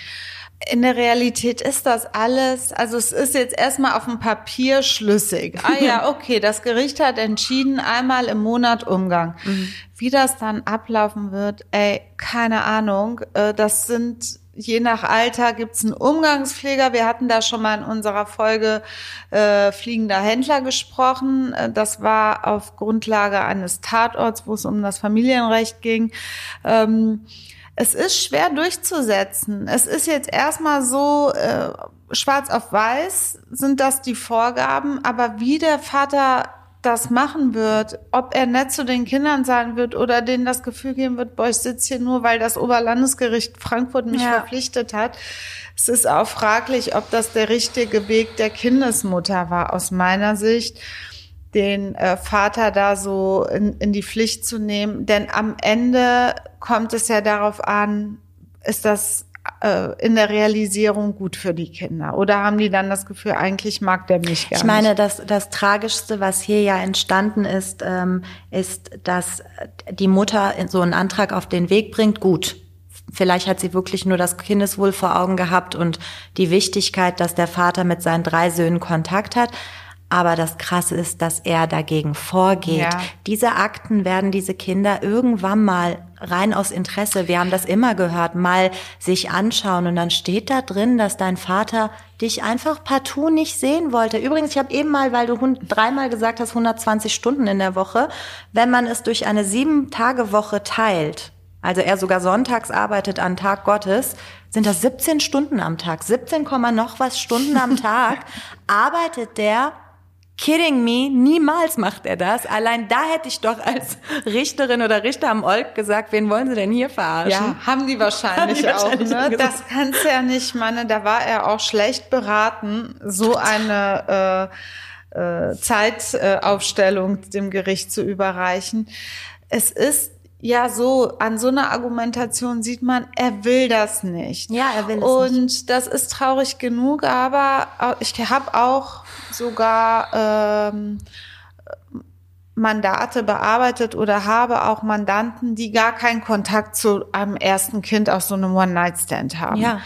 In der Realität ist das alles, also es ist jetzt erstmal auf dem Papier schlüssig. Ah ja, <laughs> okay, das Gericht hat entschieden, einmal im Monat Umgang. Wie das dann ablaufen wird, ey, keine Ahnung. Äh, Das sind je nach Alter gibt's einen Umgangspfleger. Wir hatten da schon mal in unserer Folge äh, fliegender Händler gesprochen. Äh, Das war auf Grundlage eines Tatorts, wo es um das Familienrecht ging. Ähm, es ist schwer durchzusetzen. Es ist jetzt erstmal so, äh, schwarz auf weiß sind das die Vorgaben, aber wie der Vater das machen wird, ob er nett zu den Kindern sein wird oder denen das Gefühl geben wird, boah, ich sitze hier nur, weil das Oberlandesgericht Frankfurt mich Ja. verpflichtet hat. Es ist auch fraglich, ob das der richtige Weg der Kindesmutter war, aus meiner Sicht den äh, Vater da so in, in die Pflicht zu nehmen. Denn am Ende kommt es ja darauf an, ist das äh, in der Realisierung gut für die Kinder? Oder haben die dann das Gefühl, eigentlich mag der mich gar Ich meine, nicht? das, das Tragischste, was hier ja entstanden ist, ähm, ist, dass die Mutter so einen Antrag auf den Weg bringt. Gut, vielleicht hat sie wirklich nur das Kindeswohl vor Augen gehabt und die Wichtigkeit, dass der Vater mit seinen drei Söhnen Kontakt hat. Aber das Krasse ist, dass er dagegen vorgeht. Ja. Diese Akten werden diese Kinder irgendwann mal rein aus Interesse, wir haben das immer gehört, mal sich anschauen und dann steht da drin, dass dein Vater dich einfach partout nicht sehen wollte. Übrigens, ich habe eben mal, weil du dreimal gesagt hast, 120 Stunden in der Woche, wenn man es durch eine sieben Tage Woche teilt, also er sogar sonntags arbeitet an Tag Gottes, sind das 17 Stunden am Tag, 17, Komma noch was Stunden am <laughs> Tag, arbeitet der Kidding me, niemals macht er das. Allein da hätte ich doch als Richterin oder Richter am Olk gesagt, wen wollen Sie denn hier verarschen? Ja, haben die wahrscheinlich Haben die auch. wahrscheinlich ne? gesagt. Das kannst du ja nicht, meine, da war er auch schlecht beraten, so eine äh, äh, Zeitaufstellung dem Gericht zu überreichen. Es ist ja so, an so einer Argumentation sieht man, er will das nicht. Ja, er will es Und nicht. das ist traurig genug, aber ich habe auch sogar ähm, Mandate bearbeitet oder habe auch Mandanten, die gar keinen Kontakt zu einem ersten Kind aus so einem One-Night-Stand haben. Ja.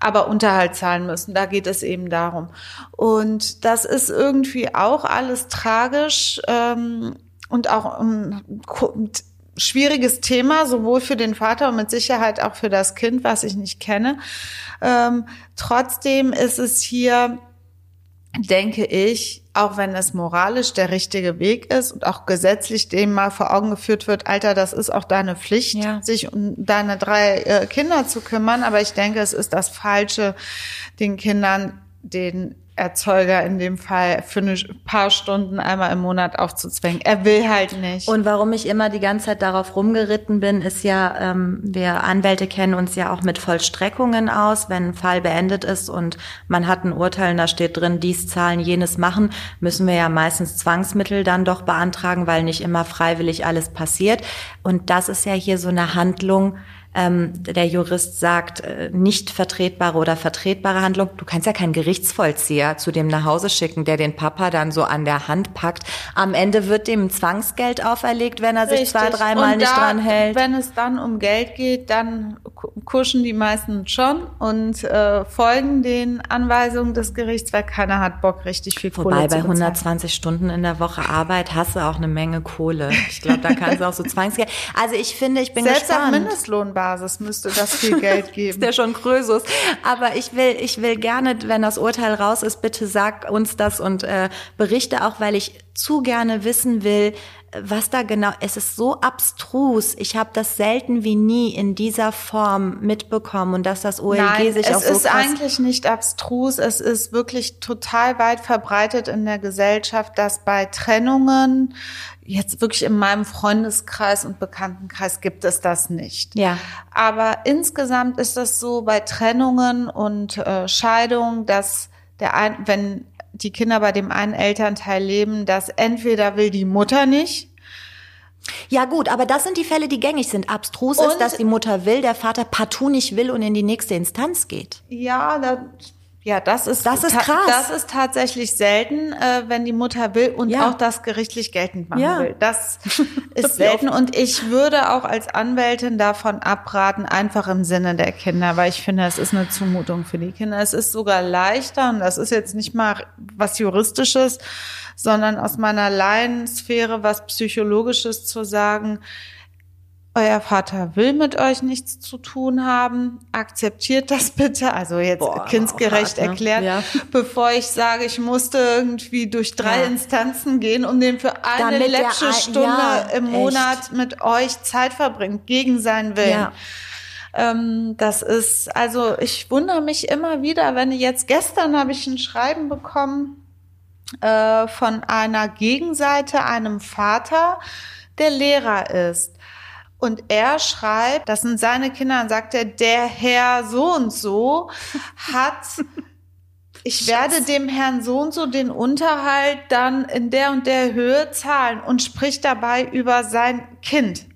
Aber Unterhalt zahlen müssen. Da geht es eben darum. Und das ist irgendwie auch alles tragisch ähm, und auch ein schwieriges Thema, sowohl für den Vater und mit Sicherheit auch für das Kind, was ich nicht kenne. Ähm, trotzdem ist es hier denke ich, auch wenn es moralisch der richtige Weg ist und auch gesetzlich dem mal vor Augen geführt wird, Alter, das ist auch deine Pflicht, ja. sich um deine drei äh, Kinder zu kümmern. Aber ich denke, es ist das Falsche, den Kindern den Erzeuger in dem Fall für ein paar Stunden einmal im Monat aufzuzwängen. Er will halt nicht. Und warum ich immer die ganze Zeit darauf rumgeritten bin, ist ja, ähm, wir Anwälte kennen uns ja auch mit Vollstreckungen aus. Wenn ein Fall beendet ist und man hat ein Urteil und da steht drin, dies zahlen, jenes machen, müssen wir ja meistens Zwangsmittel dann doch beantragen, weil nicht immer freiwillig alles passiert. Und das ist ja hier so eine Handlung, ähm, der Jurist sagt, äh, nicht vertretbare oder vertretbare Handlung. Du kannst ja keinen Gerichtsvollzieher zu dem nach Hause schicken, der den Papa dann so an der Hand packt. Am Ende wird dem Zwangsgeld auferlegt, wenn er sich Richtig. zwei, dreimal nicht da, dran hält. Wenn es dann um Geld geht, dann kuschen die meisten schon und äh, folgen den Anweisungen des Gerichts, weil keiner hat Bock, richtig viel Wobei, Kohle zu Wobei bei 120 Stunden in der Woche Arbeit hast du auch eine Menge Kohle. Ich glaube, da kannst du auch so Zwangsgeld. Also ich finde, ich bin Selbst gespannt. Selbst auf Mindestlohnbasis müsste das viel Geld <laughs> geben. ist der schon Krösus. Aber ich will, ich will gerne, wenn das Urteil raus ist, bitte sag uns das und äh, berichte auch, weil ich zu gerne wissen will, was da genau, es ist so abstrus. Ich habe das selten wie nie in dieser Form mitbekommen und dass das OLG Nein, sich auch so Es ist eigentlich nicht abstrus, es ist wirklich total weit verbreitet in der Gesellschaft, dass bei Trennungen jetzt wirklich in meinem Freundeskreis und Bekanntenkreis gibt es das nicht. Ja. Aber insgesamt ist das so bei Trennungen und äh, Scheidungen, dass der ein, wenn die Kinder bei dem einen Elternteil leben, dass entweder will die Mutter nicht. Ja gut, aber das sind die Fälle, die gängig sind. Abstrus ist, dass die Mutter will, der Vater partout nicht will und in die nächste Instanz geht. Ja, da, ja, das ist das ist krass. Das ist tatsächlich selten, äh, wenn die Mutter will und ja. auch das gerichtlich geltend machen ja. will. Das <laughs> ist selten und ich würde auch als Anwältin davon abraten, einfach im Sinne der Kinder, weil ich finde, es ist eine Zumutung für die Kinder. Es ist sogar leichter und das ist jetzt nicht mal was juristisches, sondern aus meiner Laiensphäre was psychologisches zu sagen euer Vater will mit euch nichts zu tun haben, akzeptiert das bitte, also jetzt Boah, kindsgerecht hart, ne? erklärt, ja. bevor ich sage, ich musste irgendwie durch drei ja. Instanzen gehen, um den für eine Damit letzte Stunde ja, im Monat echt. mit euch Zeit verbringt, gegen seinen Willen. Ähm, das ist, also ich wundere mich immer wieder, wenn jetzt gestern habe ich ein Schreiben bekommen äh, von einer Gegenseite, einem Vater, der Lehrer ist. Und er schreibt, das sind seine Kinder, und sagt er, der Herr so und so hat, <laughs> ich werde dem Herrn so und so den Unterhalt dann in der und der Höhe zahlen und spricht dabei über sein Kind.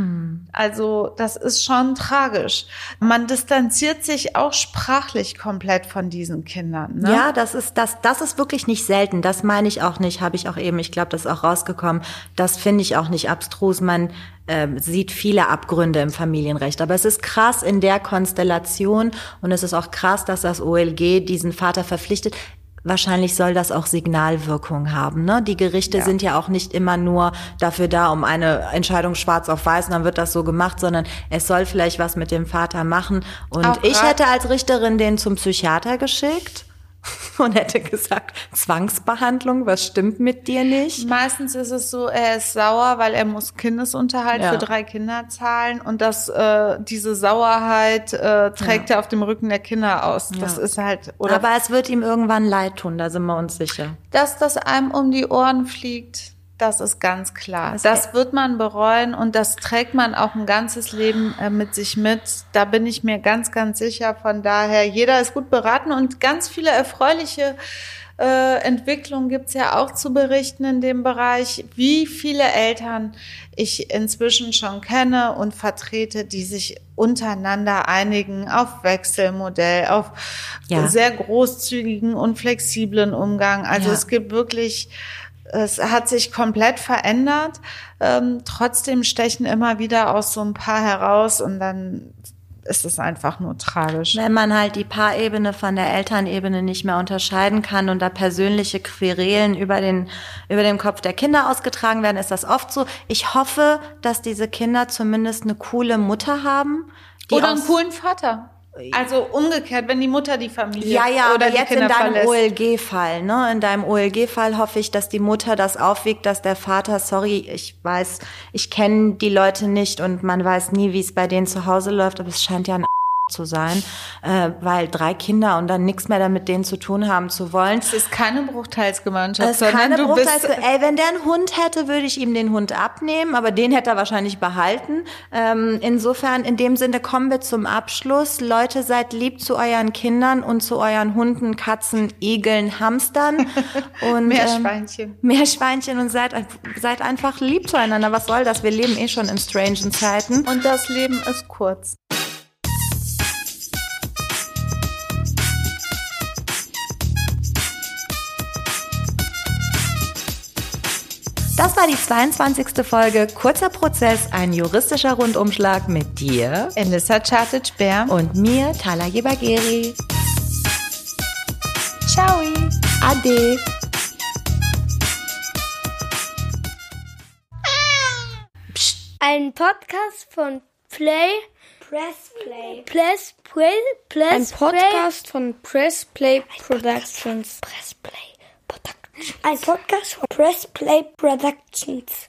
Hm. Also das ist schon tragisch. Man distanziert sich auch sprachlich komplett von diesen Kindern. Ne? Ja, das ist das, das ist wirklich nicht selten. Das meine ich auch nicht. Habe ich auch eben. Ich glaube, das ist auch rausgekommen. Das finde ich auch nicht abstrus. Man äh, sieht viele Abgründe im Familienrecht. Aber es ist krass in der Konstellation und es ist auch krass, dass das OLG diesen Vater verpflichtet. Wahrscheinlich soll das auch Signalwirkung haben. Ne? Die Gerichte ja. sind ja auch nicht immer nur dafür da, um eine Entscheidung schwarz auf weiß und dann wird das so gemacht, sondern es soll vielleicht was mit dem Vater machen. Und auch ich hätte als Richterin den zum Psychiater geschickt <laughs> und hätte gesagt, Zwangsbehandlung, was stimmt mit dir nicht? Meistens ist es so, er ist sauer, weil er muss Kindesunterhalt ja. für drei Kinder zahlen und das, äh, diese Sauerheit äh, trägt ja. er auf dem Rücken der Kinder aus. Das ja. ist halt. Oder Aber es wird ihm irgendwann leid tun, da sind wir uns sicher. Dass das einem um die Ohren fliegt. Das ist ganz klar. Das, wird man bereuen und das trägt man auch ein ganzes Leben äh, mit sich mit. Da bin ich mir ganz, ganz sicher. Von daher, jeder ist gut beraten und ganz viele erfreuliche äh, Entwicklungen gibt's ja auch zu berichten in dem Bereich, wie viele Eltern ich inzwischen schon kenne und vertrete, die sich untereinander einigen auf Wechselmodell, auf ja. sehr großzügigen und flexiblen Umgang. Also ja. es gibt wirklich Es hat sich komplett verändert. Ähm, trotzdem stechen immer wieder aus so ein paar heraus und dann ist es einfach nur tragisch. Wenn man halt die Paarebene von der Elternebene nicht mehr unterscheiden kann und da persönliche Querelen über den, über den Kopf der Kinder ausgetragen werden, ist das oft so. Ich hoffe, dass diese Kinder zumindest eine coole Mutter haben. Oder einen coolen Vater. Also umgekehrt, wenn die Mutter die Familie ja, ja, oder aber jetzt Kinder in deinem. OLG-Fall, ne? In deinem OLG-Fall hoffe ich, dass die Mutter das aufwiegt, dass der Vater, sorry, ich weiß, ich kenne die Leute nicht und man weiß nie, wie es bei denen zu Hause läuft, aber es scheint ja ein zu sein, äh, weil drei Kinder und dann nichts mehr damit denen zu tun haben zu wollen. Es ist keine Bruchteilsgemeinschaft, Es ist keine Bruchteils Ey, wenn der einen Hund hätte, würde ich ihm den Hund abnehmen, aber den hätte er wahrscheinlich behalten. Ähm, insofern, in dem Sinne kommen wir zum Abschluss. Leute, seid lieb zu euren Kindern und zu euren Hunden, Katzen, Igeln, Hamstern <laughs> und Meerschweinchen. Ähm, Meerschweinchen und seid, seid einfach lieb zueinander. Was soll das? Wir leben eh schon in strangen Zeiten. Und das Leben ist kurz. Das war die 22. Folge Kurzer Prozess, ein juristischer Rundumschlag mit dir Elissa Chartic-Bär. und mir, Tala Gebageri. Ciao. Ade. Ein Podcast von Play. Press Play. Press Play. Press Ein Podcast von Press Play Productions. Press Play. Ein Podcast von Press Play Productions.